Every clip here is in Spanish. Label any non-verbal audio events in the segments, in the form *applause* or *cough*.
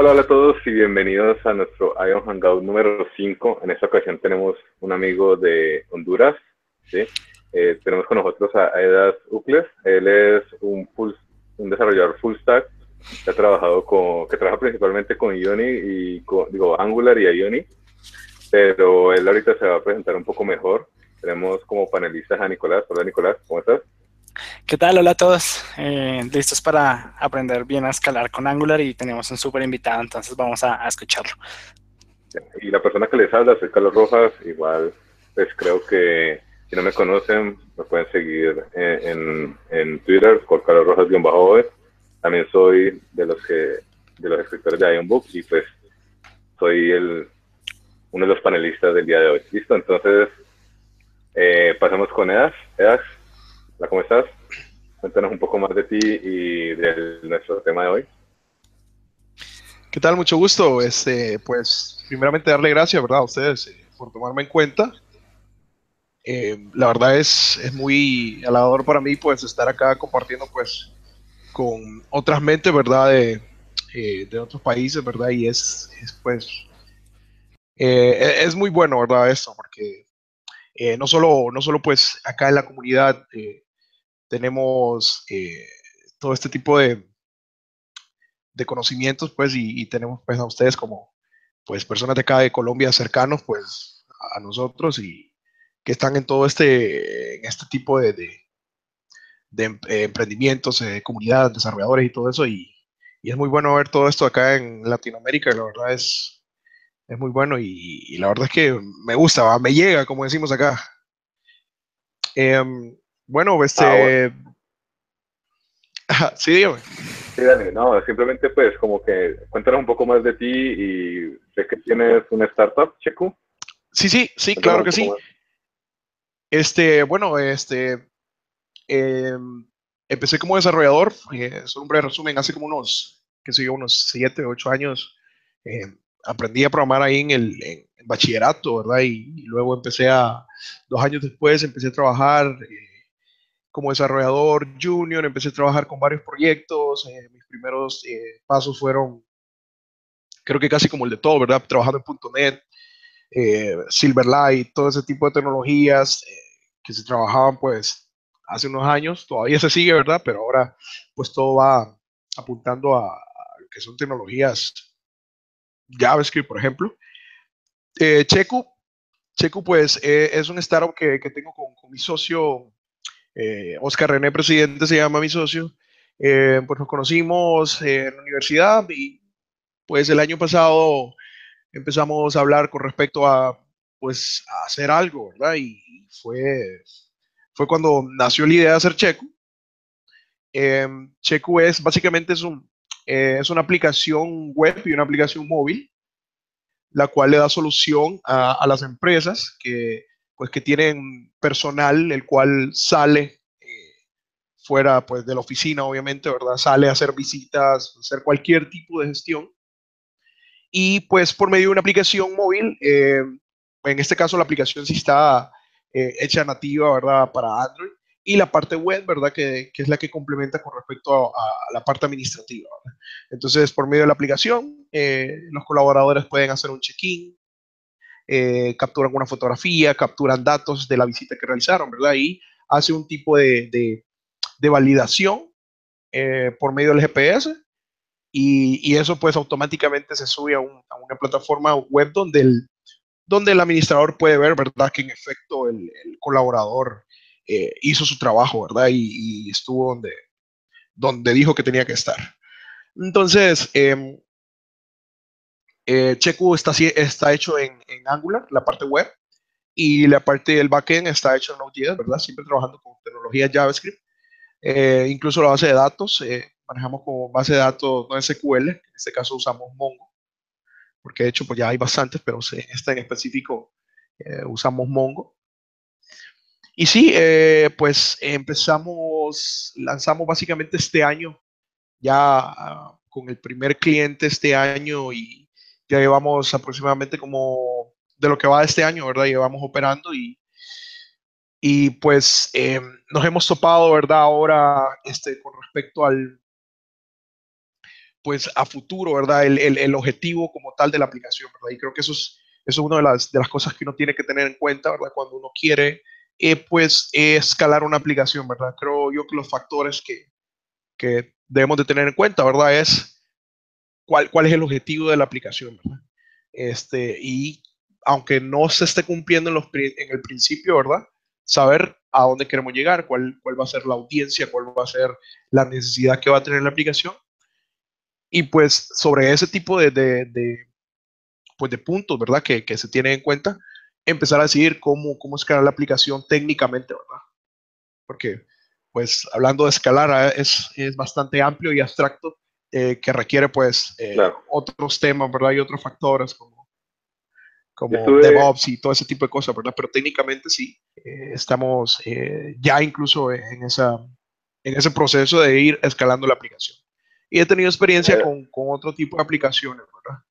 Hola, hola a todos y bienvenidos a nuestro Ion Hangout número 5. En esta ocasión tenemos un amigo de Honduras. Eh, tenemos con nosotros a Edas Ucles. Él es un, un desarrollador full stack que ha trabajado con, que trabaja principalmente con Ioni y con, digo, Angular y Ioni, pero él ahorita se va a presentar un poco mejor. Tenemos como panelistas a Nicolás. Hola Nicolás, ¿cómo estás? ¿Qué tal? Hola a todos. Eh, listos para aprender bien a escalar con Angular y tenemos un súper invitado, entonces vamos a, escucharlo. Y la persona que les habla, soy Carlos Rojas. Igual, pues creo que si no me conocen, me pueden seguir en, en, Twitter por Carlos Rojas-Ove. También soy de los que de los escritores de Ironbook y pues soy el uno de los panelistas del día de hoy. ¿Listo? Entonces, eh, pasamos con Edas. Edas, ¿cómo estás? Cuéntanos un poco más de ti y de nuestro tema de hoy. ¿Qué tal? Mucho gusto. Este, pues, primeramente darle gracias, ¿verdad? A ustedes eh, por tomarme en cuenta. Eh, la verdad es, es muy halagador para mí, pues, estar acá compartiendo, pues, con otras mentes, ¿verdad? De, eh, de otros países, ¿verdad? Y es, es pues, es muy bueno, ¿verdad? Esto, porque no solo, no solo, pues, acá en la comunidad tenemos eh, todo este tipo de, de conocimientos, pues, y, tenemos pues a ustedes como, pues, personas de acá de Colombia cercanos, pues, a nosotros y que están en todo este, en este tipo de, de, em, eh, emprendimientos, eh, comunidades, desarrolladores y todo eso, y, y, es muy bueno ver todo esto acá en Latinoamérica, la verdad es, es muy bueno y, la verdad es que me gusta, me llega, como decimos acá. Em, bueno, este... Ah, *laughs* sí, dígame. Sí, Dani, no, simplemente pues como que cuéntanos un poco más de ti y sé que tienes una startup, Checo. Sí, sí, sí, claro que sí. Este, bueno, este, em, empecé como desarrollador, eh, solo un breve resumen, hace como unos, qué sé yo, unos 7, 8 años, em, aprendí a programar ahí en el bachillerato, ¿verdad? Y, luego empecé a, dos años después, empecé a trabajar eh, como desarrollador junior, empecé a trabajar con varios proyectos. Eh, mis primeros eh, pasos fueron, creo que casi como el de todo, ¿verdad? Trabajando en .NET, eh, Silverlight, todo ese tipo de tecnologías que se trabajaban pues hace unos años. Todavía se sigue, ¿verdad? Pero ahora pues todo va apuntando a, lo que son tecnologías JavaScript, por ejemplo. Checo, Checo pues es un startup que, que tengo con, con mi socio eh, Oscar René Presidente se llama mi socio. Eh, pues nos conocimos en la universidad y pues el año pasado empezamos a hablar con respecto a pues a hacer algo, ¿verdad? Y fue, fue cuando nació la idea de hacer Checo. Eh, es básicamente es, un, es una aplicación web y una aplicación móvil, la cual le da solución a las empresas que pues que tienen personal el cual sale eh, fuera pues de la oficina, obviamente, ¿verdad? Sale a hacer visitas, hacer cualquier tipo de gestión. Y pues por medio de una aplicación móvil, eh, en este caso la aplicación sí está eh, hecha nativa, ¿verdad? Para Android. Y la parte web, ¿verdad? Que, que es la que complementa con respecto a, la parte administrativa. Entonces, por medio de la aplicación, los colaboradores pueden hacer un check-in, eh, capturan una fotografía, capturan datos de la visita que realizaron, ¿verdad? Y hace un tipo de, de, validación eh, por medio del GPS y, y, eso pues automáticamente se sube a, una plataforma web donde el, donde el administrador puede ver, ¿verdad? Que en efecto el, colaborador eh, hizo su trabajo, ¿verdad? Y, estuvo donde, donde dijo que tenía que estar. Entonces, eh, eh, Cheku está, está hecho en, Angular, la parte web, y la parte del backend está hecho en Node.js, ¿verdad? Siempre trabajando con tecnología JavaScript. Eh, incluso la base de datos, eh, manejamos como base de datos no SQL, en este caso usamos Mongo, porque de hecho pues ya hay bastantes, pero esta en específico usamos Mongo. Y sí, pues empezamos, lanzamos básicamente este año, ya ah, con el primer cliente este año y ya llevamos aproximadamente como de lo que va este año, ¿verdad? Llevamos operando y, y pues em, nos hemos topado, ¿verdad? Ahora, este, con respecto al, pues a futuro, ¿verdad? El, el, el, objetivo como tal de la aplicación, ¿verdad? Y creo que eso es, eso es una de las, de las cosas que uno tiene que tener en cuenta, ¿verdad? Cuando uno quiere, eh, pues, escalar una aplicación, ¿verdad? Creo yo que los factores que, que debemos de tener en cuenta, ¿verdad? Es cuál, cuál es el objetivo de la aplicación, ¿verdad? Este, y aunque no se esté cumpliendo en, los, en el principio, ¿verdad? Saber a dónde queremos llegar, cuál, cuál va a ser la audiencia, cuál va a ser la necesidad que va a tener la aplicación. Y pues sobre ese tipo de, de, de pues de puntos, ¿verdad? Que, que, se tienen en cuenta, empezar a decidir cómo, cómo escalar la aplicación técnicamente, ¿verdad? Porque, pues, hablando de escalar, ah, es, es bastante amplio y abstracto, eh, que requiere, pues, eh, otros temas, ¿verdad? Y otros factores como, como DevOps y todo ese tipo de cosas, ¿verdad? Pero técnicamente sí, eh, estamos ya incluso en, esa, en ese proceso de ir escalando la aplicación. Y he tenido experiencia con, con otro tipo de aplicaciones, ¿verdad?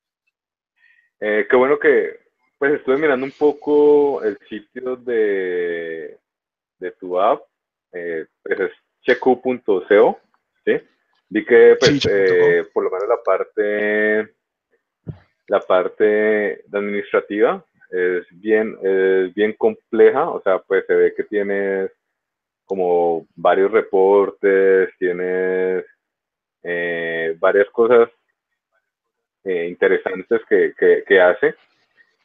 Eh, qué bueno que, pues estuve mirando un poco el sitio de, de tu app, eh, pues es checu.co, ¿sí? Vi que, pues, eh, por lo menos la parte, la parte administrativa es bien, es bien compleja, o sea, pues se ve que tienes como varios reportes, tienes eh, varias cosas eh, interesantes que, que, hace.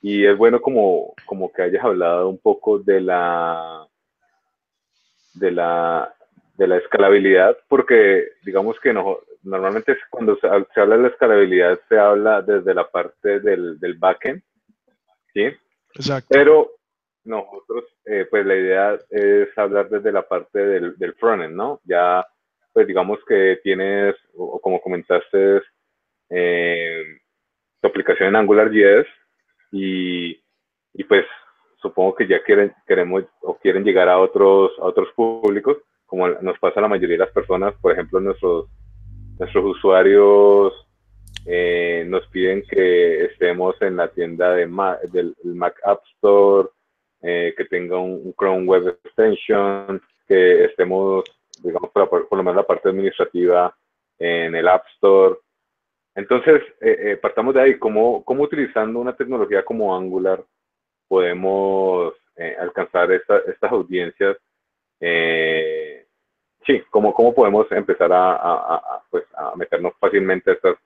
Y es bueno como, como que hayas hablado un poco de la, de la, de la escalabilidad, porque digamos que no, normalmente cuando se, habla de la escalabilidad se habla desde la parte del, del backend, ¿sí? Exacto. Pero nosotros, eh, pues la idea es hablar desde la parte del, del frontend, ¿no? Ya, pues digamos que tienes, o como comentaste, eh, tu aplicación en AngularJS y, y pues supongo que ya quieren, queremos o quieren llegar a otros, a otros públicos, como nos pasa a la mayoría de las personas, por ejemplo, nuestros, nuestros usuarios eh, nos piden que estemos en la tienda de del Mac App Store, eh, que tenga un, Chrome Web Extension, que estemos, digamos, por, por, lo menos la parte administrativa en el App Store, entonces, eh, eh, partamos de ahí, ¿cómo, ¿cómo, utilizando una tecnología como Angular podemos eh, alcanzar estas audiencias? Sí, ¿cómo, ¿cómo, podemos empezar a, pues, a meternos fácilmente a estas,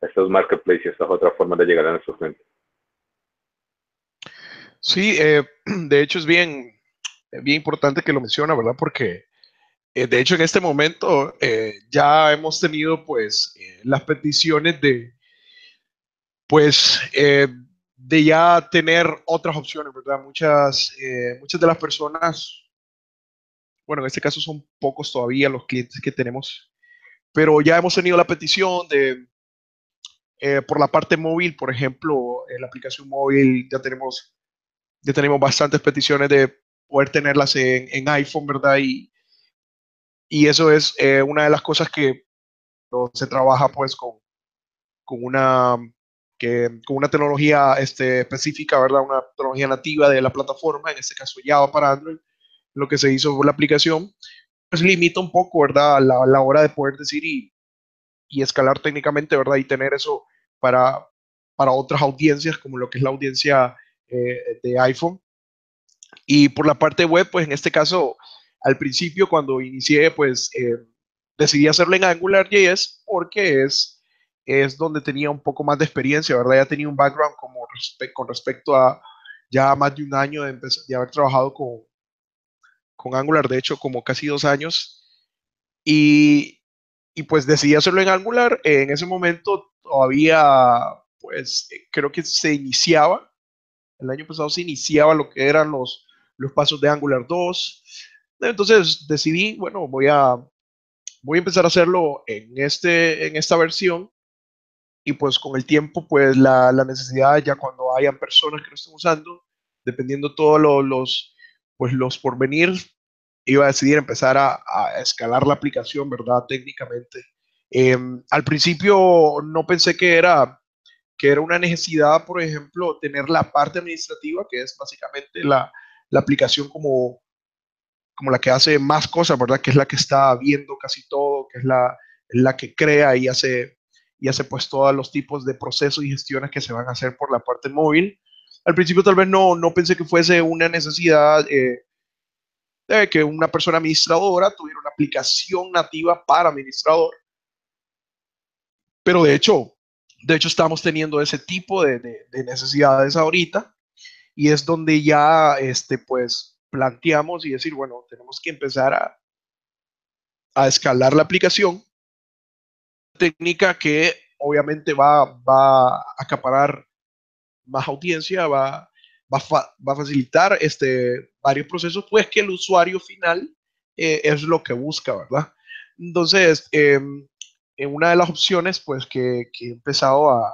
estos marketplaces y estas otras formas de llegar a nuestros clientes? Sí, *clears throat* de hecho es bien, bien importante que lo menciona, ¿verdad? Porque eh, de hecho, en este momento eh, ya hemos tenido pues eh, las peticiones de pues de ya tener otras opciones, ¿verdad? Muchas, muchas de las personas, bueno, en este caso son pocos todavía los clientes que tenemos, pero ya hemos tenido la petición de, por la parte móvil, por ejemplo, en la aplicación móvil ya tenemos, ya tenemos bastantes peticiones de poder tenerlas en, en iPhone, ¿verdad? Y, y eso es eh, una de las cosas que se trabaja pues con, con, una, que, con una tecnología este, específica, ¿verdad? Una tecnología nativa de la plataforma, en este caso Java para Android, lo que se hizo la aplicación, pues limita un poco, ¿verdad? La, la hora de poder decir y, y, escalar técnicamente, ¿verdad? Y tener eso para, para otras audiencias, como lo que es la audiencia eh, de iPhone. Y por la parte web, pues en este caso, al principio cuando inicié, pues eh, decidí hacerlo en AngularJS porque es, es donde tenía un poco más de experiencia, ¿verdad? Ya tenía un background como con respecto a ya más de un año de, de haber trabajado con, con Angular, de hecho, como casi dos años. Y, y pues decidí hacerlo en Angular. En ese momento todavía, pues creo que se iniciaba, el año pasado se iniciaba lo que eran los, los pasos de Angular 2. Entonces decidí, bueno, voy a, voy a empezar a hacerlo en, este, en esta versión y pues con el tiempo, pues la, la necesidad ya cuando hayan personas que lo estén usando, dependiendo todos los, pues los porvenir, iba a decidir empezar a, a escalar la aplicación, ¿verdad? Técnicamente. Em, al principio no pensé que era, que era una necesidad, por ejemplo, tener la parte administrativa, que es básicamente la, la aplicación como, como la que hace más cosas, ¿verdad? Que es la que está viendo casi todo, que es la, la que crea y hace, y hace pues todos los tipos de procesos y gestiones que se van a hacer por la parte móvil. Al principio tal vez no, no pensé que fuese una necesidad eh, de que una persona administradora tuviera una aplicación nativa para administrador. Pero de hecho, de hecho estamos teniendo ese tipo de, de, necesidades ahorita y es donde ya este, pues planteamos y decir, bueno, tenemos que empezar a, a escalar la aplicación. Técnica que obviamente va, va a acaparar más audiencia, va, va, va a facilitar este, varios procesos, pues que el usuario final eh, es lo que busca, ¿verdad? Entonces, em, en una de las opciones, pues que, que he empezado a,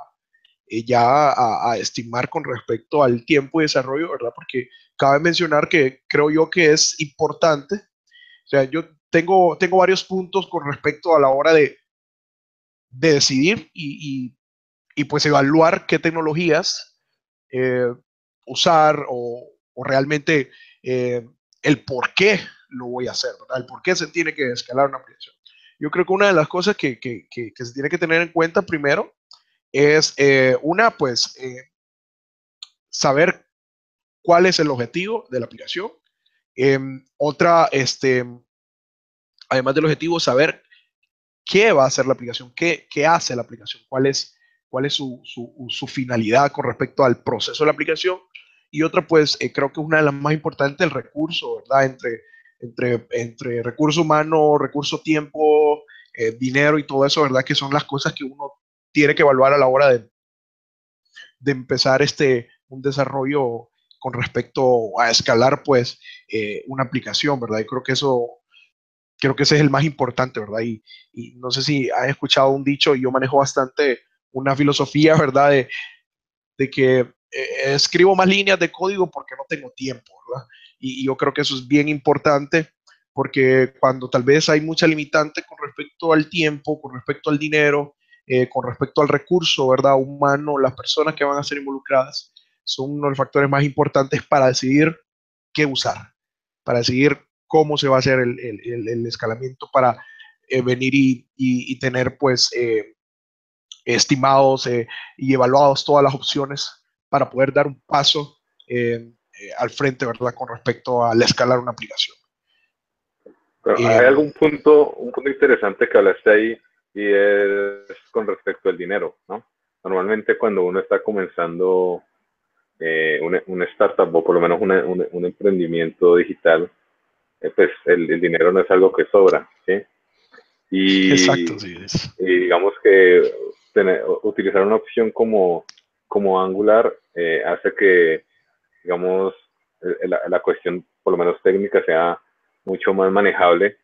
eh, ya a, estimar con respecto al tiempo de desarrollo, ¿verdad? Porque cabe mencionar que creo yo que es importante. O sea, yo tengo, tengo varios puntos con respecto a la hora de, de decidir y, y, y, pues evaluar qué tecnologías eh, usar o, o realmente eh, el por qué lo voy a hacer. El por qué se tiene que escalar una aplicación. Yo creo que una de las cosas que, que, que, se tiene que tener en cuenta primero es eh, una, pues, eh, saber cuál es el objetivo de la aplicación. Em, otra, este, además del objetivo, saber qué va a hacer la aplicación, qué, qué hace la aplicación, cuál es, cuál es su, su, su, finalidad con respecto al proceso de la aplicación y otra, pues, eh, creo que es una de las más importantes, el recurso, ¿verdad? Entre, entre, entre recurso humano, recurso tiempo, eh, dinero y todo eso, ¿verdad? Que son las cosas que uno tiene que evaluar a la hora de, de empezar este, un desarrollo con respecto a escalar, pues, eh, una aplicación, ¿verdad? Y creo que eso, creo que ese es el más importante, ¿verdad? Y, y no sé si has escuchado un dicho, y yo manejo bastante una filosofía, ¿verdad? De, que eh, escribo más líneas de código porque no tengo tiempo, ¿verdad? Y, yo creo que eso es bien importante porque cuando tal vez hay mucha limitante con respecto al tiempo, con respecto al dinero, eh, con respecto al recurso, ¿verdad? Humano, las personas que van a ser involucradas son uno de los factores más importantes para decidir qué usar, para decidir cómo se va a hacer el, el, el escalamiento para eh, venir y, y, tener pues estimados y evaluados todas las opciones para poder dar un paso eh, eh, al frente, ¿verdad? Con respecto a escalar una aplicación. hay eh, algún punto, un punto interesante que hablaste ahí y es con respecto al dinero, ¿no? Normalmente cuando uno está comenzando una, startup o por lo menos un, emprendimiento digital, pues el, dinero no es algo que sobra, ¿sí? Y, Exacto, sí. Y digamos que utilizar una opción como como Angular eh, hace que, digamos, la, cuestión, por lo menos técnica, sea mucho más manejable,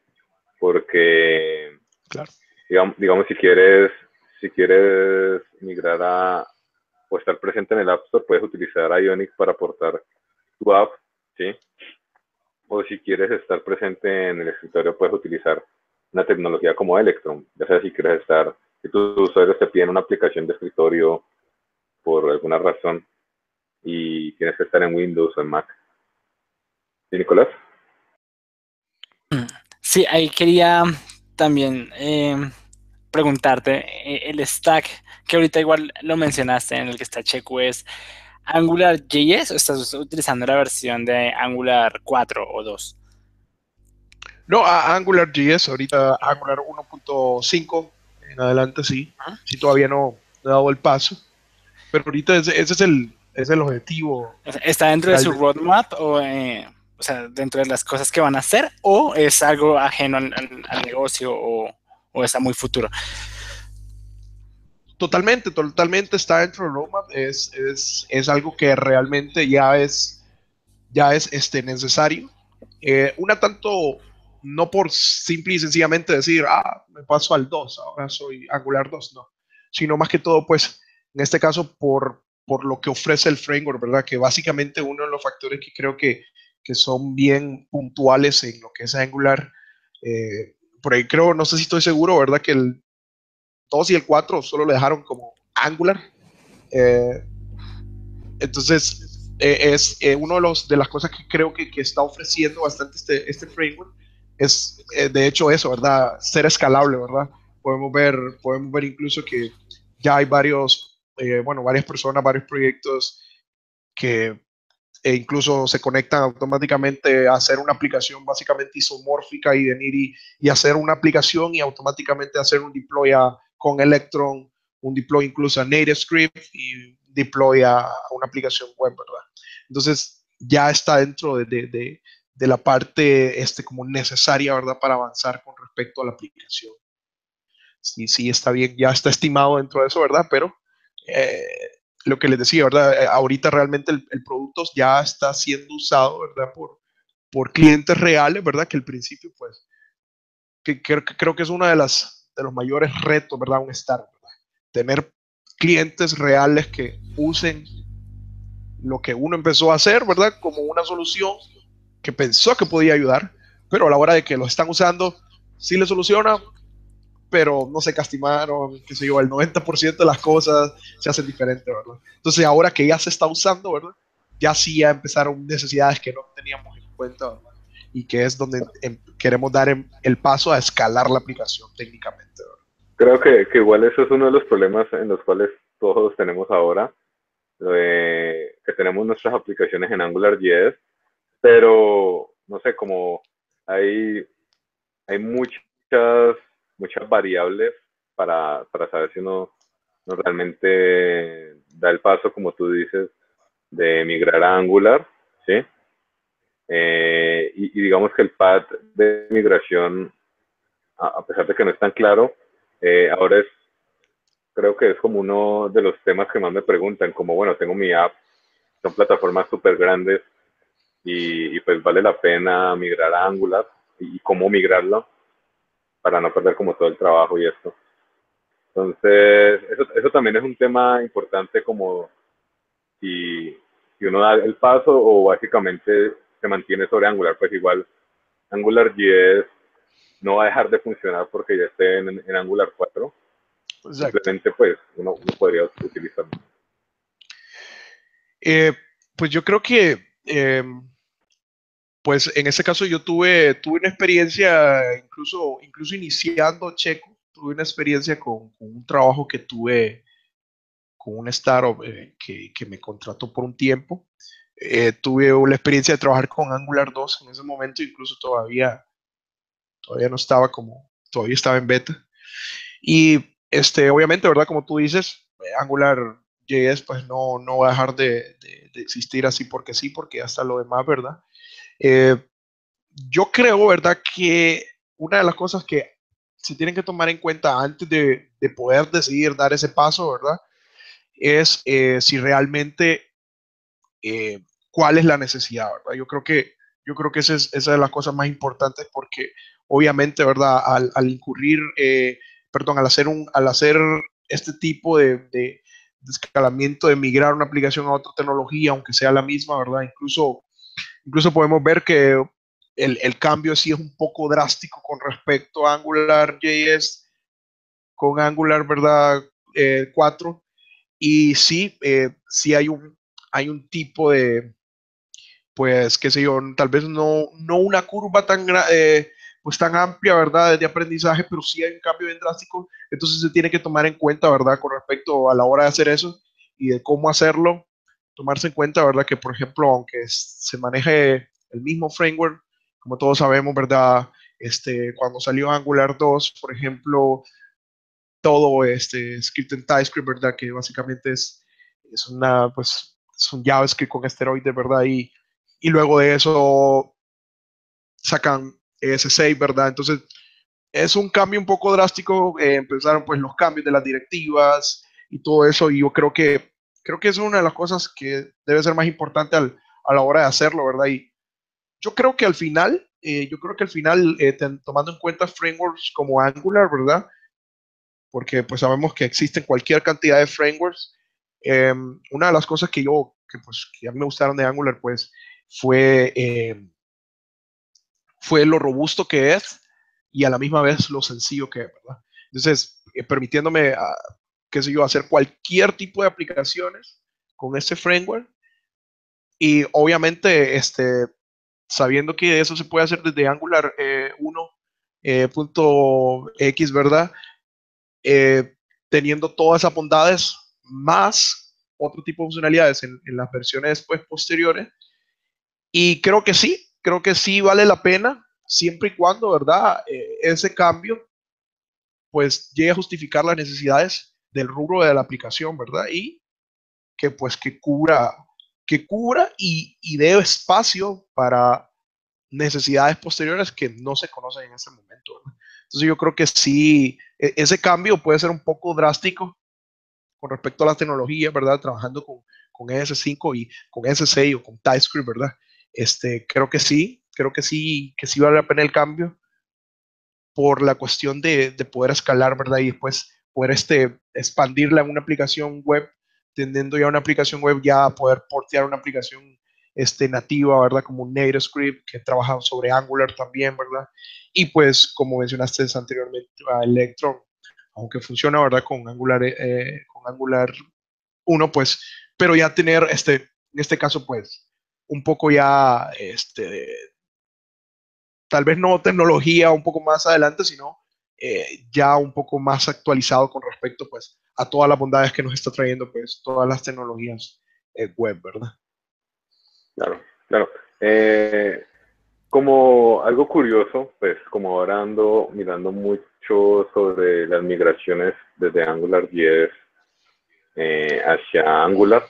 porque, digamos, si quieres, si quieres migrar a o estar presente en el App Store, puedes utilizar Ionic para aportar tu app, ¿sí? O si quieres estar presente en el escritorio, puedes utilizar una tecnología como Electron, ya sea si quieres estar, si tus usuarios te piden una aplicación de escritorio por alguna razón y tienes que estar en Windows o en Mac. ¿Sí, Nicolás? Sí, ahí quería también eh, preguntarte, eh, el stack que ahorita igual lo mencionaste en el que está Checo es Angular JS o estás utilizando la versión de Angular 4 o 2? No, Angular JS, ahorita Angular 1.5 en adelante sí, si todavía no he dado el paso. Pero ahorita ese, es, el, es el objetivo. ¿Está dentro de su roadmap o, eh, o sea, dentro de las cosas que van a hacer o es algo ajeno al, negocio o, o, está muy futuro? Totalmente, totalmente está dentro del roadmap. Es, es, es algo que realmente ya es, ya es este, necesario. Eh, una tanto, no por simple y sencillamente decir, ah, me paso al 2, ahora soy Angular 2, no. Sino más que todo, pues, en este caso por, por lo que ofrece el framework, ¿verdad? Que básicamente uno de los factores que creo que, que son bien puntuales en lo que es Angular, eh, por ahí creo, no sé si estoy seguro, ¿verdad? Que el 2 y el 4 solo le dejaron como Angular. Eh, entonces, eh, es uno de, los, de las cosas que creo que, que está ofreciendo bastante este, este framework, es de hecho eso, ¿verdad? Ser escalable, ¿verdad? podemos ver, podemos ver incluso que ya hay varios, eh, bueno, varias personas, varios proyectos que e incluso se conectan automáticamente a hacer una aplicación básicamente isomórfica y venir y, hacer una aplicación y automáticamente hacer un deploy con Electron, un deploy incluso a NativeScript y deploy a, una aplicación web, ¿verdad? Entonces ya está dentro de, de, de, la parte este, como necesaria, ¿verdad? Para avanzar con respecto a la aplicación. Sí, sí, está bien, ya está estimado dentro de eso, ¿verdad? Pero eh, lo que les decía, ¿verdad? Eh, ahorita realmente el, producto ya está siendo usado, ¿verdad? Por, por clientes reales, ¿verdad? Que al principio, pues, que, creo que es uno de, las, de los mayores retos, ¿verdad? Un startup. Tener clientes reales que usen lo que uno empezó a hacer, ¿verdad? Como una solución que pensó que podía ayudar, pero a la hora de que lo están usando, sí le soluciona, pero no se castimaron, qué sé yo, el 90% de las cosas se hacen diferentes, ¿verdad? Entonces ahora que ya se está usando, ¿verdad? Ya sí ya empezaron necesidades que no teníamos en cuenta, ¿verdad? Y que es donde em, queremos dar em, el paso a escalar la aplicación técnicamente, ¿verdad? Creo que, que, igual eso es uno de los problemas en los cuales todos tenemos ahora, que tenemos nuestras aplicaciones en AngularJS, pero no sé, como hay, hay muchas muchas variables para, para saber si uno, realmente da el paso, como tú dices, de migrar a Angular, ¿sí? Eh, y, digamos que el pad de migración, a, pesar de que no es tan claro, eh, ahora es, creo que es como uno de los temas que más me preguntan, como, bueno, tengo mi app, son plataformas súper grandes y, pues vale la pena migrar a Angular y, cómo migrarlo para no perder como todo el trabajo y esto. Entonces, eso, eso también es un tema importante como si, si uno da el paso o básicamente se mantiene sobre Angular, pues igual Angular 10 no va a dejar de funcionar porque ya esté en, Angular 4. Simplemente pues uno, podría utilizarlo. Eh, pues yo creo que eh, pues en ese caso yo tuve, tuve una experiencia, incluso, incluso iniciando Checo, tuve una experiencia con, un trabajo que tuve con un startup eh, que, que, me contrató por un tiempo. Eh, tuve la experiencia de trabajar con Angular 2 en ese momento, incluso todavía, todavía no estaba como, todavía estaba en beta. Y este, obviamente, ¿verdad? Como tú dices, Angular JS pues no, no va a dejar de, de, de existir así porque sí, porque hasta lo demás, ¿verdad? Eh, yo creo, ¿verdad?, que una de las cosas que se tienen que tomar en cuenta antes de, poder decidir dar ese paso, ¿verdad? Es eh, si realmente eh, cuál es la necesidad, ¿verdad? Yo creo que, yo creo que esa es, esa de las cosas más importantes porque obviamente, ¿verdad? Al, incurrir, perdón, al hacer, un, al hacer este tipo de, de, de, escalamiento, de migrar una aplicación a otra tecnología, aunque sea la misma, ¿verdad? Incluso Incluso podemos ver que el, el, cambio sí es un poco drástico con respecto a Angular JS con Angular, ¿verdad? 4. Eh, y sí, eh, sí hay un, hay un tipo de, pues, qué sé yo, tal vez no, no una curva tan, eh, pues, tan amplia, ¿verdad? De aprendizaje, pero sí hay un cambio bien drástico. Entonces se tiene que tomar en cuenta, ¿verdad? Con respecto a la hora de hacer eso y de cómo hacerlo tomarse en cuenta, ¿verdad? Que, por ejemplo, aunque se maneje el mismo framework, como todos sabemos, ¿verdad? Este, cuando salió Angular 2, por ejemplo, todo este script en TypeScript, ¿verdad? Que básicamente es, es una, pues, es un JavaScript con esteroides, ¿verdad? Y, y luego de eso sacan ES6, ¿verdad? Entonces, es un cambio un poco drástico. Eh, empezaron pues los cambios de las directivas y todo eso, y yo creo que creo que es una de las cosas que debe ser más importante a la hora de hacerlo, ¿verdad? Y yo creo que al final, eh, yo creo que al final, eh, tomando en cuenta frameworks como Angular, ¿verdad? Porque pues sabemos que existen cualquier cantidad de frameworks. Em, una de las cosas que yo, que pues que a mí me gustaron de Angular, pues fue, em, fue lo robusto que es y a la misma vez lo sencillo que es. Entonces, eh, permitiéndome a, ah, qué sé yo, hacer cualquier tipo de aplicaciones con ese framework. Y obviamente, este, sabiendo que eso se puede hacer desde Angular 1.x, eh, eh, ¿verdad? eh, teniendo todas esas bondades más otro tipo de funcionalidades en, las versiones después posteriores. Y creo que sí, creo que sí vale la pena, siempre y cuando, ¿verdad? Eh, ese cambio pues llegue a justificar las necesidades del rubro de la aplicación, ¿verdad? Y que pues que cubra, que cubra y, y dé espacio para necesidades posteriores que no se conocen en ese momento. Entonces yo creo que sí, e, ese cambio puede ser un poco drástico con respecto a la tecnología, ¿verdad? Trabajando con, con ES5 y con S6 o con TypeScript, ¿verdad? Este, creo que sí, creo que sí, que sí vale la pena el cambio por la cuestión de, de poder escalar, ¿verdad? Y después poder este, expandirla en una aplicación web, tendiendo ya una aplicación web ya poder portear una aplicación este, nativa, ¿verdad? Como un NativeScript que trabaja sobre Angular también, ¿verdad? Y pues, como mencionaste anteriormente, a Electron, aunque funciona, ¿verdad? Con Angular, eh, con Angular 1, pues, pero ya tener, este, en este caso, pues, un poco ya, este, tal vez no tecnología un poco más adelante, sino eh, ya un poco más actualizado con respecto, pues, a todas las bondades que nos está trayendo, pues, todas las tecnologías eh, web, ¿verdad? Claro, claro. Eh, como algo curioso, pues como ahora ando mirando mucho sobre las migraciones desde Angular 10 eh, hacia Angular,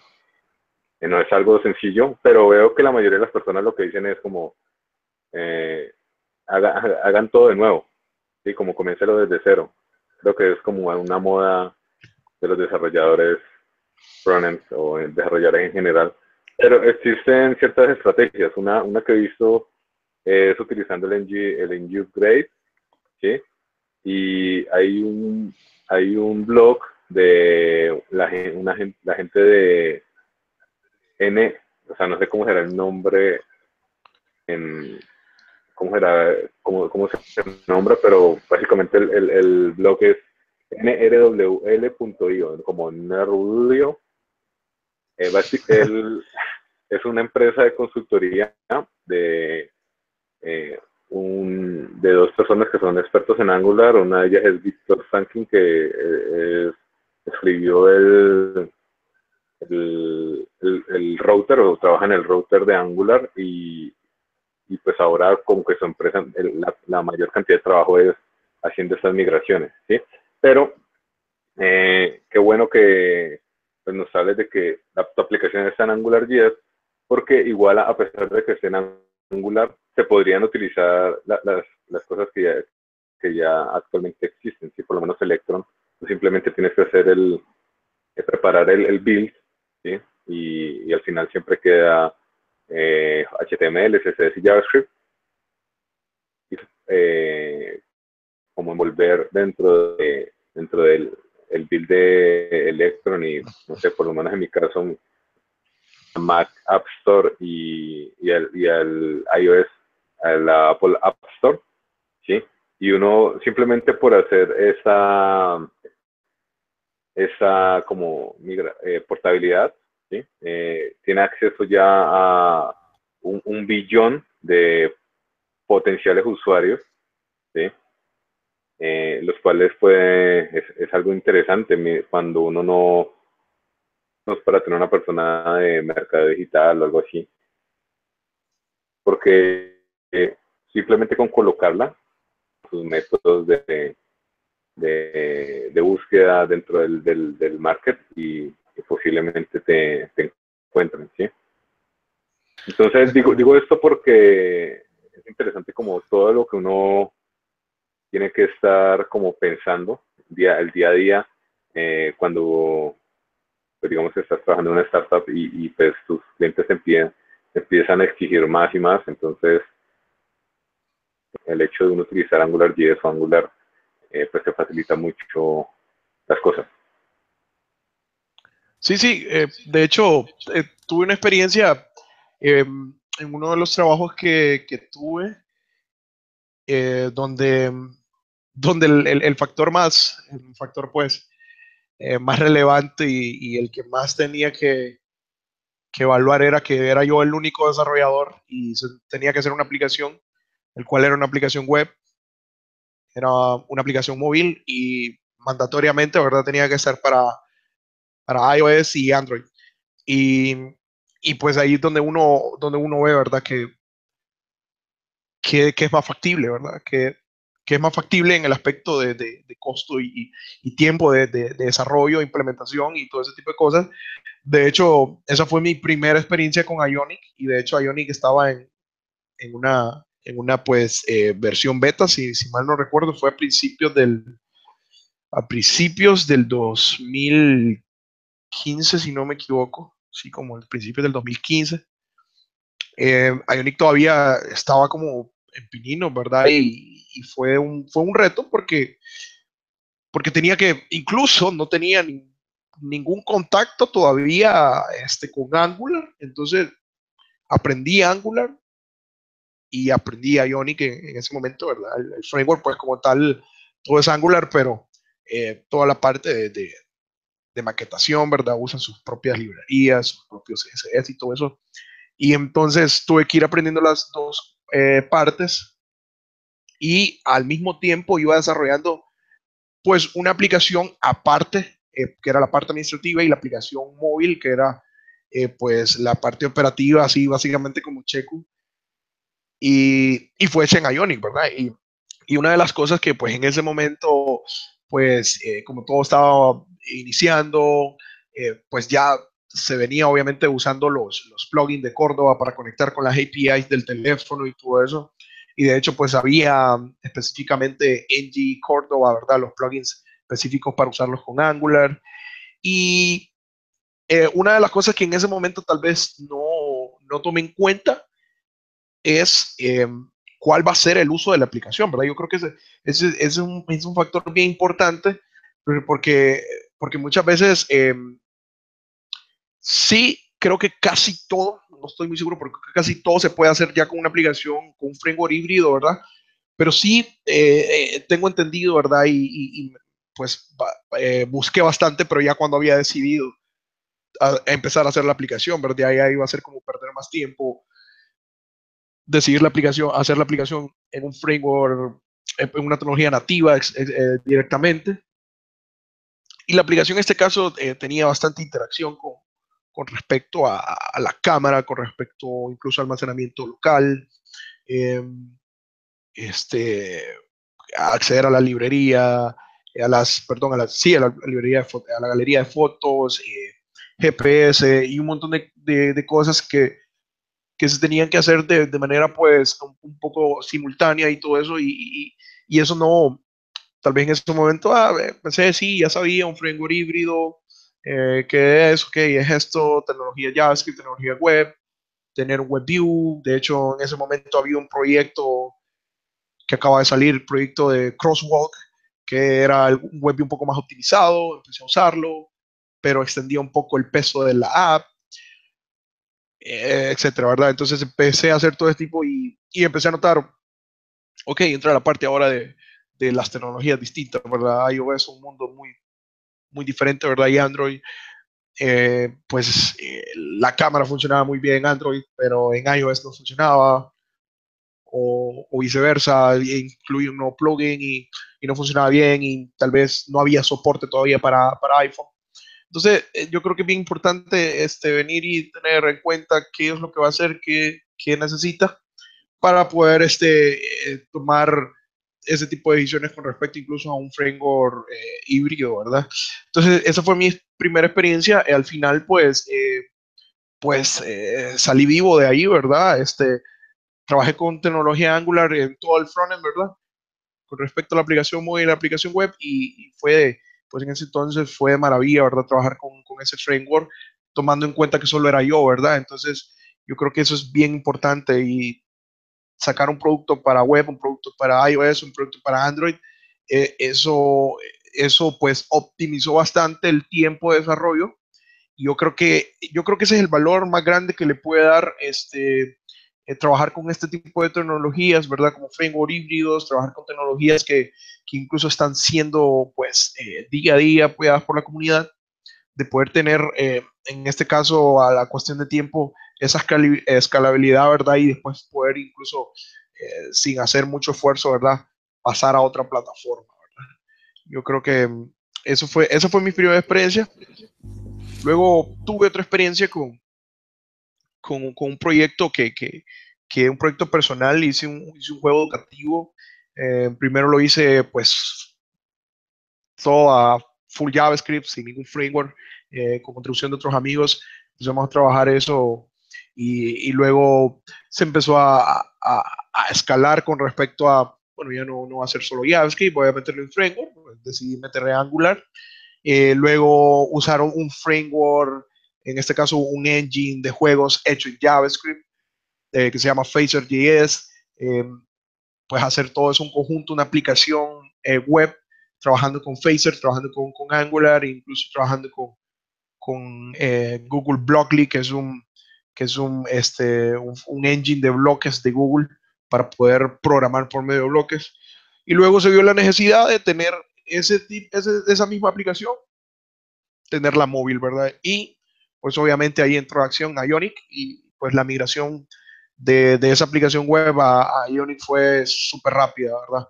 no es algo sencillo, pero veo que la mayoría de las personas lo que dicen es como hagan todo de nuevo, ¿sí? como comencelo desde cero. Creo que es como una moda de los desarrolladores frontends o desarrolladores en general pero existen ciertas estrategias. Una, una que he visto es utilizando el NG, el Upgrade, ¿sí? Y hay un, hay un blog de la, una, la gente de N, o sea, no sé cómo será el nombre, en, cómo, será, cómo, cómo se nombra, pero básicamente el, el, el blog es nrwl.io, como Nerulio eh, *laughs* es una empresa de consultoría de, eh, un, de dos personas que son expertos en Angular. Una de ellas es Victor Franklin, que eh, escribió el, el, router o trabaja en el router de Angular y, y pues ahora como que su empresa, la, mayor cantidad de trabajo es haciendo estas migraciones, ¿sí? Pero qué bueno que pues nos sale de que la, tu aplicación está en Angular 10, porque igual a pesar de que esté en Angular, se podrían utilizar las, las, cosas que ya, que ya actualmente existen, si por lo menos Electron, pues simplemente tienes que hacer el, preparar el, el build, ¿sí? y, al final siempre queda eh, HTML, CSS y JavaScript, eh, como envolver dentro de dentro del el build de Electron y, no sé, por lo menos en mi caso, Mac App Store y, el, y iOS, el Apple App Store, ¿sí? Y uno simplemente por hacer esa, esa como migra, eh, portabilidad. Eh, tiene acceso ya a un, billón de potenciales usuarios. Eh, los cuales pues es, algo interesante cuando uno no, no es para tener una persona de mercado digital o algo así, porque simplemente con colocarla, sus métodos de, de, búsqueda dentro del, del, market y, posiblemente te, te encuentren, ¿sí? Entonces digo, digo esto porque es interesante como todo lo que uno tiene que estar como pensando día, el día a día eh, cuando, pues digamos que estás trabajando en una startup y, y pues tus clientes empiezan, empiezan a exigir más y más, entonces el hecho de uno utilizar Angular 10 o Angular eh, pues te facilita mucho las cosas. Sí, sí, eh, de hecho tuve una experiencia em, en uno de los trabajos que, que tuve donde donde el, factor más, el factor pues eh, más relevante y, el que más tenía que, evaluar era que era yo el único desarrollador y tenía que hacer una aplicación, el cual era una aplicación web, era una aplicación móvil y mandatoriamente, ¿verdad? Tenía que ser para, para iOS y Android. Y, y, pues ahí es donde uno, donde uno ve, ¿verdad? Que, que, que es más factible, ¿verdad? Que, que, es más factible en el aspecto de, de, costo y, y tiempo de, de, desarrollo, implementación y todo ese tipo de cosas. De hecho, esa fue mi primera experiencia con Ionic y de hecho Ionic estaba en, en una, en una pues eh, versión beta, si, mal no recuerdo, fue a principios del, a principios del 2015, si no me equivoco, sí, como el principio del 2015. Eh, Ionic todavía estaba como en pinino, ¿verdad? Y, fue, un, fue un reto porque, porque tenía que, incluso no tenía ningún contacto todavía este, con Angular, entonces aprendí Angular y aprendí Ionic en, ese momento, ¿verdad? El, framework, pues como tal, todo es Angular, pero eh, toda la parte de, de, maquetación, ¿verdad? Usan sus propias librerías, sus propios CSS y todo eso. Y entonces tuve que ir aprendiendo las dos eh, partes y al mismo tiempo iba desarrollando pues una aplicación aparte, eh, que era la parte administrativa y la aplicación móvil, que era pues la parte operativa, así básicamente como Checo. Y, y fue en Ionic, ¿verdad? Y, una de las cosas que pues en ese momento pues eh, como todo estaba iniciando, eh, pues ya se venía obviamente usando los, los plugins de Córdoba para conectar con las APIs del teléfono y todo eso. Y de hecho, pues había específicamente NG Córdoba, ¿verdad? Los plugins específicos para usarlos con Angular. Y eh, una de las cosas que en ese momento tal vez no, no tomé en cuenta es cuál va a ser el uso de la aplicación, ¿verdad? Yo creo que ese, es, un, es, un, factor bien importante porque, porque muchas veces eh, sí creo que casi todo, no estoy muy seguro porque casi todo se puede hacer ya con una aplicación, con un framework híbrido, ¿verdad? Pero sí eh, eh tengo entendido, ¿verdad? Y, pues eh, busqué bastante, pero ya cuando había decidido a empezar a hacer la aplicación, ¿verdad? Ahí iba a ser como perder más tiempo decidir la aplicación, hacer la aplicación en un framework, en una tecnología nativa eh, directamente. Y la aplicación en este caso eh, tenía bastante interacción con, con respecto a, la cámara, con respecto incluso al almacenamiento local, eh, este, acceder a la librería, a las, perdón, a la, sí, a la, librería, de, a la galería de fotos, eh, GPS y un montón de, de cosas que, que se tenían que hacer de, de manera pues un, poco simultánea y todo eso, y, y, eso no, tal vez en ese momento, ah, pensé, sí, ya sabía, un framework híbrido, eh, que es, ok, es esto, tecnología JavaScript, tecnología web, tener un WebView, de hecho en ese momento había un proyecto que acaba de salir, el proyecto de Crosswalk, que era un WebView un poco más optimizado, empecé a usarlo, pero extendía un poco el peso de la app, etcétera, ¿verdad? Entonces empecé a hacer todo este tipo y, empecé a notar, ok, entra la parte ahora de, las tecnologías distintas, ¿verdad? iOS es un mundo muy, muy diferente, ¿verdad? Y Android, eh, pues eh, la cámara funcionaba muy bien en Android, pero en iOS no funcionaba, o, viceversa, incluí un nuevo plugin y, no funcionaba bien y tal vez no había soporte todavía para iPhone. Entonces, eh, yo creo que es bien importante este, venir y tener en cuenta qué es lo que va a hacer, qué, qué necesita para poder este, eh, tomar ese tipo de decisiones con respecto incluso a un framework eh, híbrido, ¿verdad? Entonces, esa fue mi primera experiencia. al final, pues, eh, pues salí vivo de ahí, ¿verdad? Este, trabajé con tecnología Angular en todo el frontend, ¿verdad? Con respecto a la aplicación móvil y la aplicación web, y, y fue pues en ese entonces fue maravilla, ¿verdad? Trabajar con, con, ese framework, tomando en cuenta que solo era yo, ¿verdad? Entonces, yo creo que eso es bien importante y sacar un producto para web, un producto para iOS, un producto para Android, eh, eso, eso pues optimizó bastante el tiempo de desarrollo. Yo creo que, yo creo que ese es el valor más grande que le puede dar este, eh, trabajar con este tipo de tecnologías, ¿verdad? Como framework híbridos, trabajar con tecnologías que, que incluso están siendo, pues, eh, día a día apoyadas por la comunidad, de poder tener, eh, en este caso, a la cuestión de tiempo, esa escalabilidad, ¿verdad? Y después poder incluso, sin hacer mucho esfuerzo, ¿verdad? Pasar a otra plataforma, ¿verdad? Yo creo que, eso fue, esa fue mi primera experiencia. Luego tuve otra experiencia con, con, un proyecto que, que, que, un proyecto personal, hice un, hice un juego educativo. Eh, primero lo hice pues todo a full JavaScript, sin ningún framework, eh, con contribución de otros amigos. Empezamos a trabajar eso y, y luego se empezó a, a, a, escalar con respecto a, bueno, ya no, no va a ser solo JavaScript, voy a meterlo en framework, pues decidí meterle Angular. Eh, luego usaron un framework, en este caso un engine de juegos hecho en JavaScript, eh, que se llama Phaser.js. Eh, pues hacer todo eso un conjunto, una aplicación web, trabajando con Phaser, trabajando con, con Angular, incluso trabajando con, con Google Blockly, que es un que es un, este, un, engine de bloques de Google para poder programar por medio de bloques. Y luego se vio la necesidad de tener ese, ese, esa misma aplicación, tenerla móvil, ¿verdad? Y pues obviamente ahí entró acción Ionic y pues la migración de, de esa aplicación web a, Ionic fue súper rápida, ¿verdad?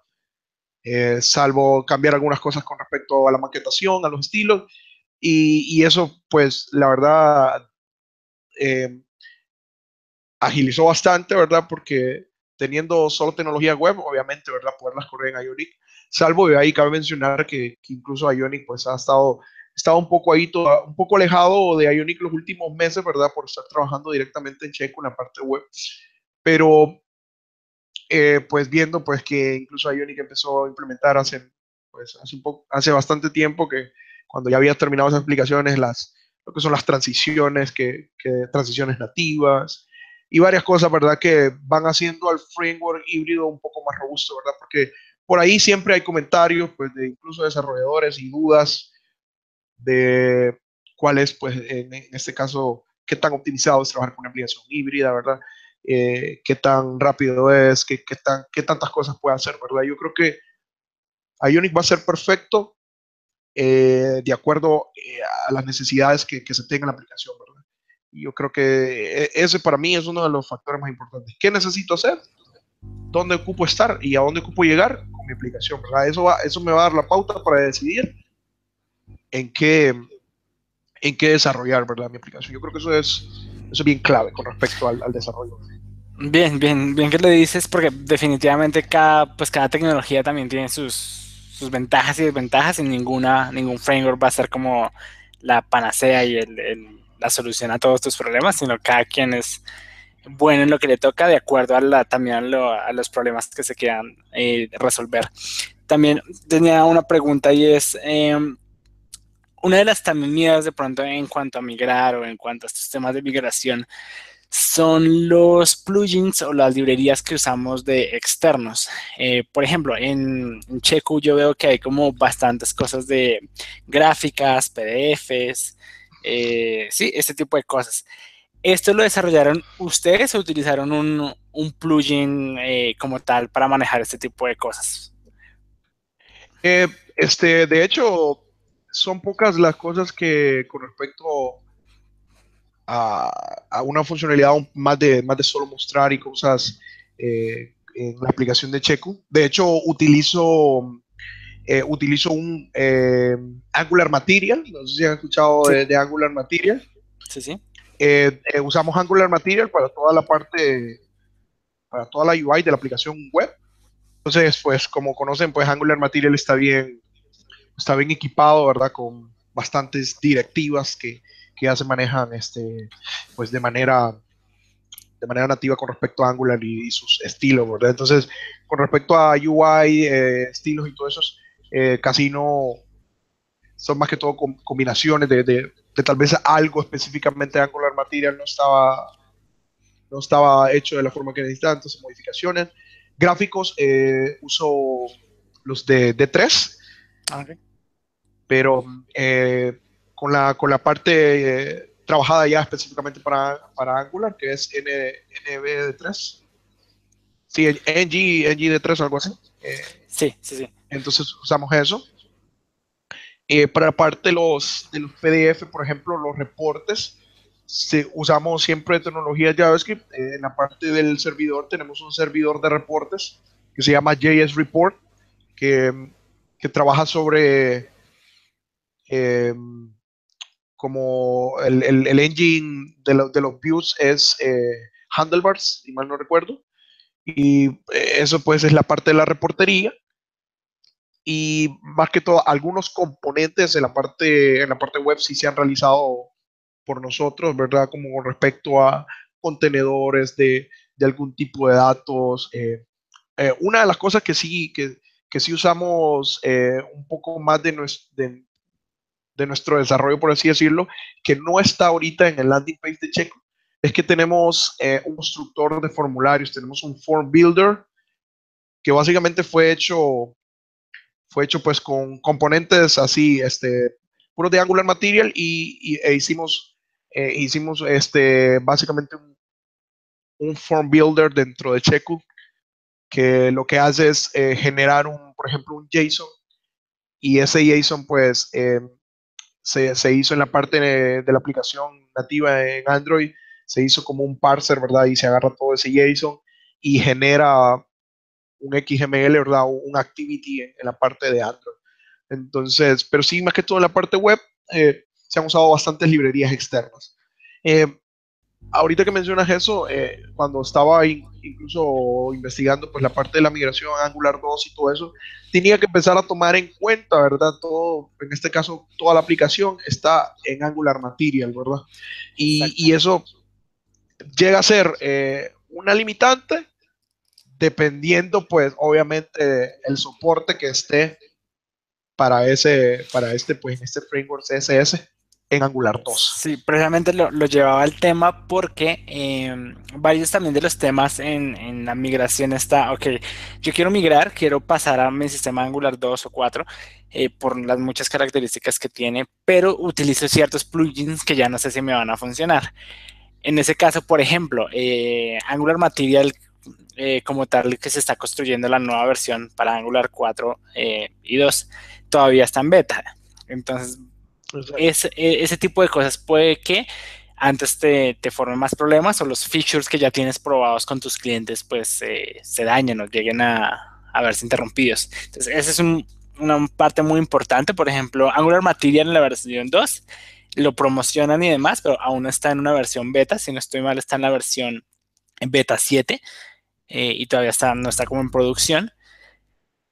Eh, salvo cambiar algunas cosas con respecto a la maquetación, a los estilos, y, y eso pues la verdad eh, agilizó bastante, ¿verdad? Porque teniendo solo tecnología web, obviamente, ¿verdad? Poderlas correr en Ionic. Salvo de ahí cabe mencionar que, que incluso Ionic pues ha estado, estaba un poco ahí, todo, un poco alejado de Ionic los últimos meses, ¿verdad? Por estar trabajando directamente en Checo en la parte web. Pero eh, pues viendo pues que incluso Ionic empezó a implementar hace, pues, hace, un poco, hace bastante tiempo que cuando ya había terminado esas aplicaciones, las, lo que son las transiciones, que, que transiciones nativas, y varias cosas, ¿verdad? Que van haciendo al framework híbrido un poco más robusto, ¿verdad? Porque por ahí siempre hay comentarios, pues, de incluso desarrolladores y dudas de cuál es, pues, en, este caso, qué tan optimizado es trabajar con una aplicación híbrida, ¿verdad? Eh, qué tan rápido es, qué, qué, tan, qué tantas cosas puede hacer, ¿verdad? Yo creo que Ionic va a ser perfecto eh, de acuerdo eh, a las necesidades que, que se tenga en la aplicación, ¿verdad? Yo creo que e, ese para mí es uno de los factores más importantes. ¿Qué necesito hacer? ¿Dónde ocupo estar? ¿Y a dónde ocupo llegar con mi aplicación? ¿verdad? Eso, va, eso me va a dar la pauta para decidir en qué, en qué desarrollar ¿verdad? mi aplicación. Yo creo que eso es, eso es bien clave con respecto al, desarrollo. Bien, bien, bien que le dices, porque definitivamente cada, pues cada tecnología también tiene sus, sus ventajas y desventajas y ninguna, ningún framework va a ser como la panacea y el, la solución a todos tus problemas, sino cada quien es bueno en lo que le toca de acuerdo a la, también a, los problemas que se quieran eh, resolver. También tenía una pregunta y es, em, una de las también miedos de pronto en cuanto a migrar o en cuanto a estos temas de migración son los plugins o las librerías que usamos de externos. Eh, por ejemplo, en, en yo veo que hay como bastantes cosas de gráficas, PDFs, eh, sí, ese tipo de cosas. ¿Esto lo desarrollaron ustedes o utilizaron un, plugin eh, como tal para manejar este tipo de cosas? Este, de hecho, son pocas las cosas que con respecto a, a una funcionalidad más de, más de solo mostrar y cosas en la aplicación de Checo. De hecho, utilizo eh, utilizo un eh, Angular Material, no sé si han escuchado de, Angular Material. Sí, sí. Eh, usamos Angular Material para toda la parte, para toda la UI de la aplicación web. Entonces, pues como conocen, pues Angular Material está bien, está bien equipado, ¿verdad? Con bastantes directivas que, que ya se manejan este, pues de manera de manera nativa con respecto a Angular y, sus estilos, ¿verdad? Entonces, con respecto a UI, estilos y todo eso, eh, casi no son más que todo combinaciones de, de, tal vez algo específicamente Angular Material no estaba no estaba hecho de la forma que necesitaba, entonces modificaciones. Gráficos, eh, uso los de D3, ah, pero eh, con, la, con la parte trabajada ya específicamente para, para Angular, que es N, NBD3. Sí, NG, NGD3 o algo así. sí, sí, sí. Entonces usamos eso. Eh, para parte de los, de los PDF, por ejemplo, los reportes, usamos siempre tecnología JavaScript. Eh, en la parte del servidor tenemos un servidor de reportes que se llama JS Report, que, que trabaja sobre, em, como el, el, engine de, de, los views es eh, handlebars, si mal no recuerdo, y eh, eso pues es la parte de la reportería y más que todo algunos componentes en la parte en la parte web sí se han realizado por nosotros, ¿verdad? Como con respecto a contenedores de, de algún tipo de datos. Eh, eh, una de las cosas que sí, que, que sí usamos eh, un poco más de, nuestro, de, de, nuestro desarrollo, por así decirlo, que no está ahorita en el landing page de Checo, es que tenemos un constructor de formularios, tenemos un form builder que básicamente fue hecho fue hecho pues con componentes así, este, puros de Angular Material y, e hicimos, eh, hicimos este, básicamente un, form builder dentro de Cheku que lo que hace es eh, generar un, por ejemplo, un JSON y ese JSON pues em, se, se, hizo en la parte de, la aplicación nativa en Android, se hizo como un parser, ¿verdad? Y se agarra todo ese JSON y genera un XML, ¿verdad? un activity en, la parte de Android. Entonces, pero sí, más que todo en la parte web, eh, se han usado bastantes librerías externas. Eh, ahorita que mencionas eso, eh, cuando estaba incluso investigando pues la parte de la migración Angular 2 y todo eso, tenía que empezar a tomar en cuenta, ¿verdad? Todo, en este caso, toda la aplicación está en Angular Material, ¿verdad? Y, y eso llega a ser una limitante dependiendo pues obviamente el soporte que esté para ese, para este, pues este framework CSS en Angular 2. Sí, precisamente lo, llevaba al tema porque em, varios también de los temas en, la migración está, ok, yo quiero migrar, quiero pasar a mi sistema Angular 2 o 4 eh, por las muchas características que tiene, pero utilizo ciertos plugins que ya no sé si me van a funcionar. En ese caso, por ejemplo, eh, Angular Material eh, como tal que se está construyendo la nueva versión para Angular 4 eh, y 2 todavía está en beta. Entonces, e, ese tipo de cosas puede que antes te, te formen más problemas o los features que ya tienes probados con tus clientes pues eh, se dañen o lleguen a, a, verse interrumpidos. Entonces, esa es una parte muy importante. Por ejemplo, Angular Material en la versión 2 lo promocionan y demás, pero aún está en una versión beta. Si no estoy mal, está en la versión beta 7. Eh, y todavía está, no está como en producción.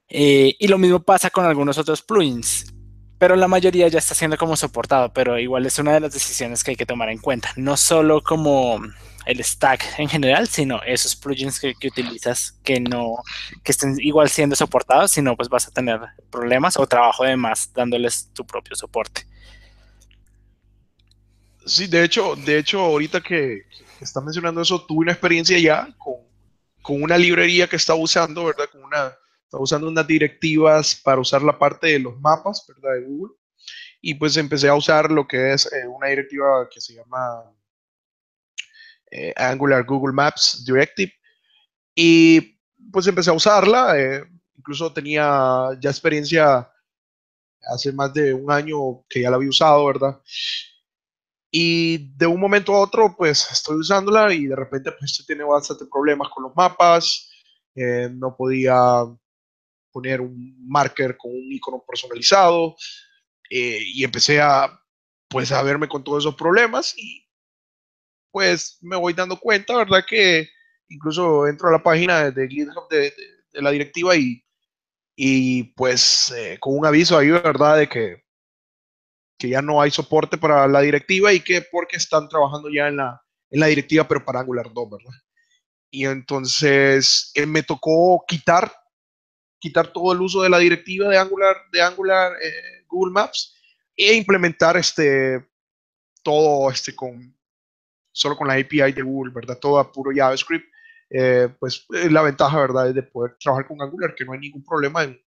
Eh, y lo mismo pasa con algunos otros plugins, pero la mayoría ya está siendo como soportado, pero igual es una de las decisiones que hay que tomar en cuenta, no solo como el stack en general, sino esos plugins que, utilizas que no, que estén igual siendo soportados, sino pues vas a tener problemas o trabajo de más dándoles tu propio soporte. Sí, de hecho, de hecho, ahorita que está mencionando eso, tuve una experiencia ya con con una librería que estaba usando, ¿verdad? Con una, estaba usando unas directivas para usar la parte de los mapas, ¿verdad? De Google. Y pues empecé a usar lo que es eh, una directiva que se llama eh, Angular Google Maps Directive. Y pues empecé a usarla. Eh, incluso tenía ya experiencia hace más de un año que ya la había usado, ¿verdad? Y de un momento a otro, pues estoy usándola y de repente pues tiene bastante problemas con los mapas. Eh, no podía poner un marker con un icono personalizado eh, y empecé a pues a verme con todos esos problemas y pues me voy dando cuenta, ¿verdad? Que incluso entro a la página de GitHub de, la directiva y, y pues eh, con un aviso ahí, ¿verdad? De que que ya no hay soporte para la directiva y que porque están trabajando ya en la, en la directiva, pero para Angular 2, ¿verdad? Y entonces eh, me tocó quitar, quitar todo el uso de la directiva de Angular, de Angular eh, Google Maps e implementar este, todo este con, solo con la API de Google, ¿verdad? Todo a puro JavaScript. Eh, pues la ventaja, ¿verdad? Es de poder trabajar con Angular, que no hay ningún problema en,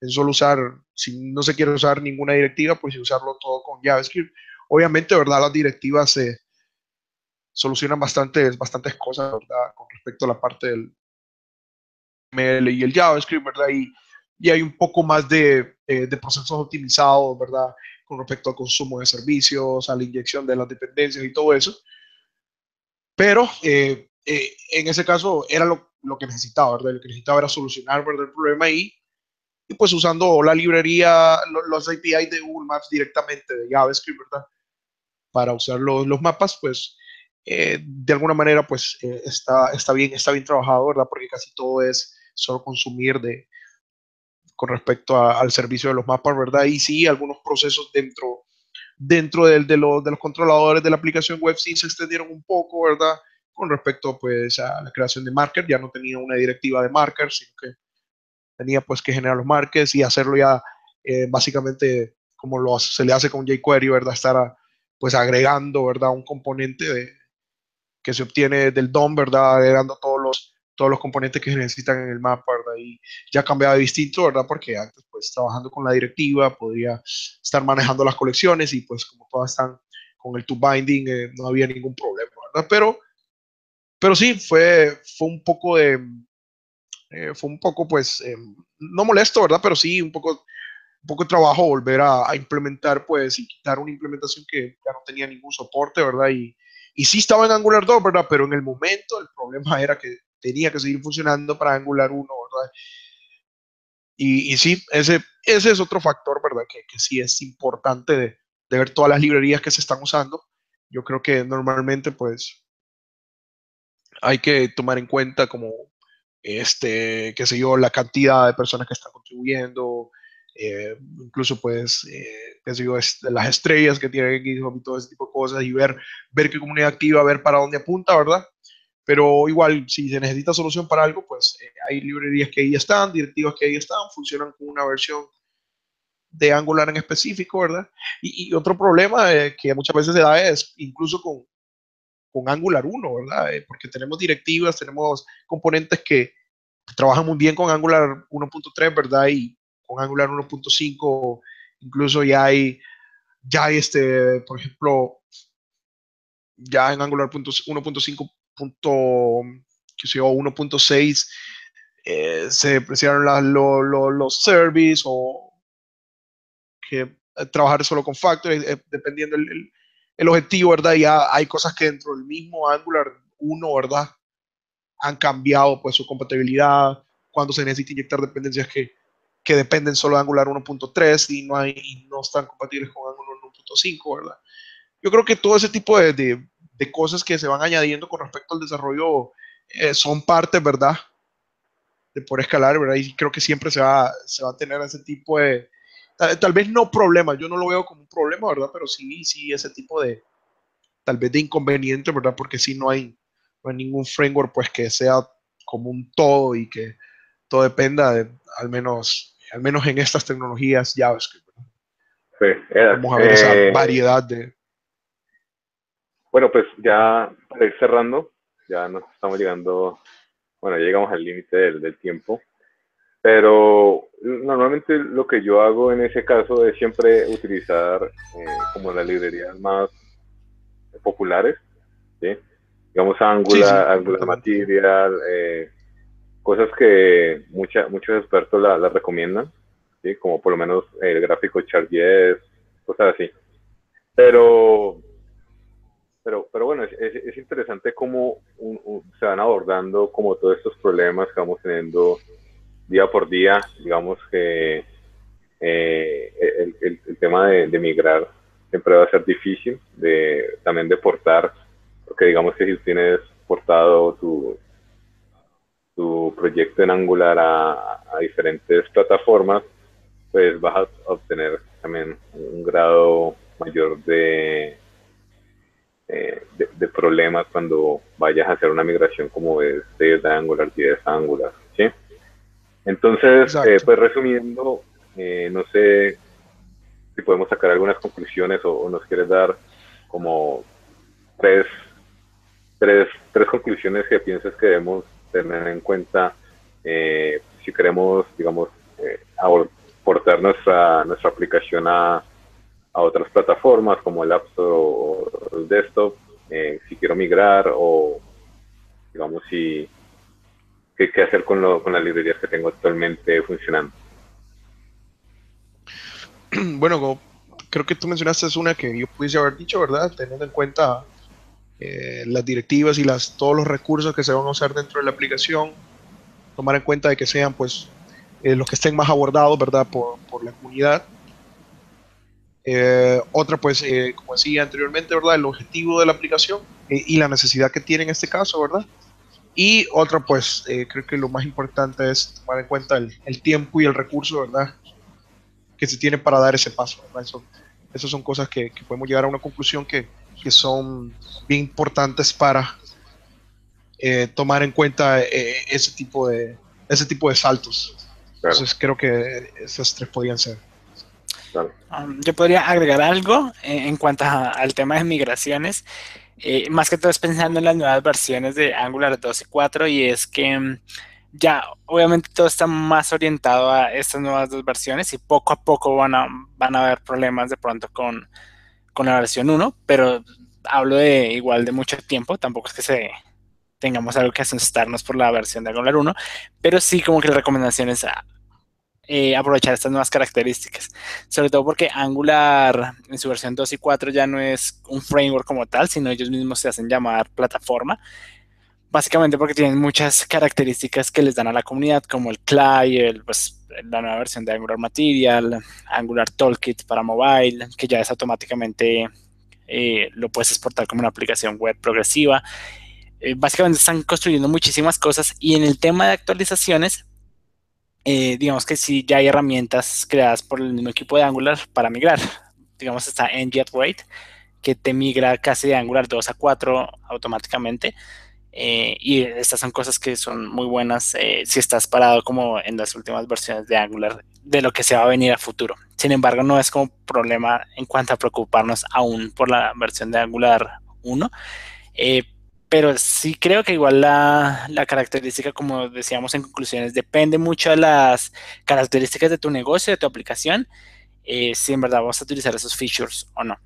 en solo usar, si no se quiere usar ninguna directiva, pues usarlo todo con JavaScript. Obviamente, ¿verdad? Las directivas se solucionan bastantes, bastantes cosas, ¿verdad? Con respecto a la parte del ML y el JavaScript, ¿verdad? Y, y hay un poco más de, eh, de, procesos optimizados, ¿verdad? Con respecto al consumo de servicios, a la inyección de las dependencias y todo eso. Pero eh, eh, en ese caso era lo, lo, que necesitaba, ¿verdad? Lo que necesitaba era solucionar, ¿verdad? El problema y y pues usando la librería, los, API de Google Maps directamente de JavaScript, ¿verdad? Para usar los, los mapas, pues eh, de alguna manera pues eh, está, está, bien, está bien trabajado, ¿verdad? Porque casi todo es solo consumir de, con respecto al servicio de los mapas, ¿verdad? Y sí, algunos procesos dentro, dentro de, de, los controladores de la aplicación web sí se extendieron un poco, ¿verdad? Con respecto pues a la creación de markers, ya no tenía una directiva de markers, sino que tenía pues que generar los markers y hacerlo ya eh, básicamente como lo, se le hace con jQuery, ¿verdad? Estar pues agregando, ¿verdad? Un componente de, que se obtiene del DOM, ¿verdad? Agregando todos los, todos los componentes que se necesitan en el mapa, ¿verdad? Y ya cambiaba de distinto, ¿verdad? Porque antes, pues, trabajando con la directiva, podría estar manejando las colecciones y, pues, como todas están con el to-binding, eh, no había ningún problema, ¿verdad? Pero, pero sí, fue, fue un poco de, eh, fue un poco, pues, eh, no molesto, ¿verdad? Pero sí, un poco, un poco de trabajo volver a, a, implementar, pues, y quitar una implementación que ya no tenía ningún soporte, ¿verdad? Y, y sí estaba en Angular 2, ¿verdad? Pero en el momento el problema era que tenía que seguir funcionando para Angular 1, ¿verdad? Y, y sí, ese, ese es otro factor, ¿verdad? Que, que sí es importante de, de, ver todas las librerías que se están usando. Yo creo que normalmente, pues, hay que tomar en cuenta como, este, qué sé yo, la cantidad de personas que están contribuyendo, eh, incluso pues, eh, digo, las estrellas que tiene GitHub y todo ese tipo de cosas y ver, ver qué comunidad activa, ver para dónde apunta, ¿verdad? Pero igual, si se necesita solución para algo, pues eh, hay librerías que ahí están, directivas que ahí están, funcionan con una versión de Angular en específico, ¿verdad? Y, otro problema que muchas veces se da es incluso con, con Angular 1, ¿verdad? porque tenemos directivas, tenemos componentes que trabajan muy bien con Angular 1.3, ¿verdad? Y con Angular 1.5 incluso ya hay, ya este, por ejemplo, ya en Angular 1.5, que sea 1.6, eh, se apreciaron los services o que eh, trabajar solo con factories, eh, dependiendo el, el, objetivo, ¿verdad? Ya hay cosas que dentro del mismo Angular 1, ¿verdad? Han cambiado pues su compatibilidad, cuando se necesita inyectar dependencias que que dependen solo de Angular 1.3 y no, hay, no están compatibles con Angular 1.5, ¿verdad? Yo creo que todo ese tipo de, cosas que se van añadiendo con respecto al desarrollo eh, son parte, ¿verdad? De poder escalar, ¿verdad? Y creo que siempre se va, se va a tener ese tipo de, tal, vez no problema, yo no lo veo como un problema, ¿verdad? Pero sí, sí, ese tipo de, tal vez de inconveniente, ¿verdad? Porque si no hay, no hay ningún framework, pues que sea como un todo y que todo dependa de, al menos al menos en estas tecnologías JavaScript. Sí, Vamos a ver esa eh, variedad de... Bueno, pues ya para ir cerrando, ya nos estamos llegando, bueno, llegamos al límite del, tiempo, pero normalmente lo que yo hago en ese caso es siempre utilizar eh, como las librerías más populares, ¿sí? digamos Angular, Angular Material, eh, cosas que mucha, muchos expertos la, la recomiendan, ¿sí? como por lo menos el gráfico Chart.js, cosas así. Pero, pero, pero bueno, es, es, interesante cómo se van abordando como todos estos problemas que vamos teniendo día por día, digamos que eh, el, el, tema de, migrar siempre va a ser difícil, de, también de portar, porque digamos que si tienes portado tu, tu proyecto en Angular a, diferentes plataformas, pues vas a obtener también un grado mayor de, eh, de, problemas cuando vayas a hacer una migración como es de Angular 10 a Angular, ¿sí? Entonces, eh, pues resumiendo, eh, no sé si podemos sacar algunas conclusiones o, o, nos quieres dar como tres, tres, tres conclusiones que piensas que debemos tener en cuenta eh, si queremos, digamos, eh, aportar nuestra, nuestra aplicación a, a, otras plataformas como el App Store o el desktop, eh, si quiero migrar o, digamos, si qué, hacer con, lo, con las librerías que tengo actualmente funcionando. *clears throat* Bueno, creo que tú mencionaste es una que yo pudiese haber dicho, ¿verdad? Teniendo en cuenta eh, las directivas y las, todos los recursos que se van a usar dentro de la aplicación, tomar en cuenta de que sean pues eh, los que estén más abordados, ¿verdad? Por, por la comunidad. Eh, otra, pues, eh, como decía anteriormente, ¿verdad? El objetivo de la aplicación y la necesidad que tiene en este caso, ¿verdad? Y otra, pues, creo que lo más importante es tomar en cuenta el, el, tiempo y el recurso, ¿verdad? Que se tiene para dar ese paso, ¿verdad? Eso, esas son cosas que, que, podemos llegar a una conclusión que, que son bien importantes para tomar en cuenta ese tipo de ese tipo de saltos. Entonces creo que esas tres podían ser. Um, yo podría agregar algo en cuanto al tema de migraciones. Eh, más que todo es pensando en las nuevas versiones de Angular 2 y 4 y es que mm, ya obviamente todo está más orientado a estas nuevas dos versiones y poco a poco van a, van a haber problemas de pronto con, con la versión 1, pero hablo de igual de mucho tiempo, tampoco es que se tengamos algo que asustarnos por la versión de Angular 1, pero sí como que la recomendación es eh, aprovechar estas nuevas características, sobre todo porque Angular en su versión 2 y 4 ya no es un framework como tal, sino ellos mismos se hacen llamar plataforma, básicamente porque tienen muchas características que les dan a la comunidad, como el CLI, pues, la nueva versión de Angular Material, Angular Toolkit para mobile, que ya es automáticamente, eh, lo puedes exportar como una aplicación web progresiva, eh, básicamente están construyendo muchísimas cosas y en el tema de actualizaciones, eh, digamos que sí ya hay herramientas creadas por el mismo equipo de Angular para migrar. Digamos está NJetWait, que te migra casi de Angular 2 a 4 automáticamente. Eh, y estas son cosas que son muy buenas si estás parado como en las últimas versiones de Angular de lo que se va a venir a futuro. Sin embargo, no es como problema en cuanto a preocuparnos aún por la versión de Angular 1 pero sí creo que igual la, la, característica, como decíamos en conclusiones, depende mucho de las características de tu negocio, de tu aplicación, eh, si en verdad vas a utilizar esos features o no.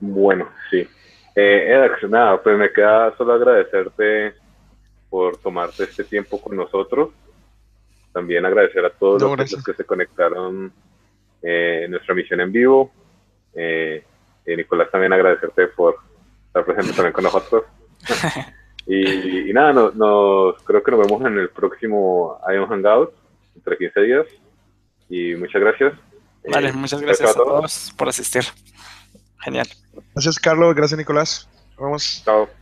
Bueno, sí. Eh, Edax, nada, pues me queda solo agradecerte por tomarte este tiempo con nosotros. También agradecer a todos los, que se conectaron eh, en nuestra misión en vivo. Eh, Nicolás, también agradecerte por estar presente también con nosotros. *laughs* y, nada, nos, creo que nos vemos en el próximo Ion Hangout, entre 15 días. Y muchas gracias. Vale, eh, muchas gracias a todos por asistir. Genial. Gracias, Carlos. Gracias, Nicolás. Nos vemos. Chao.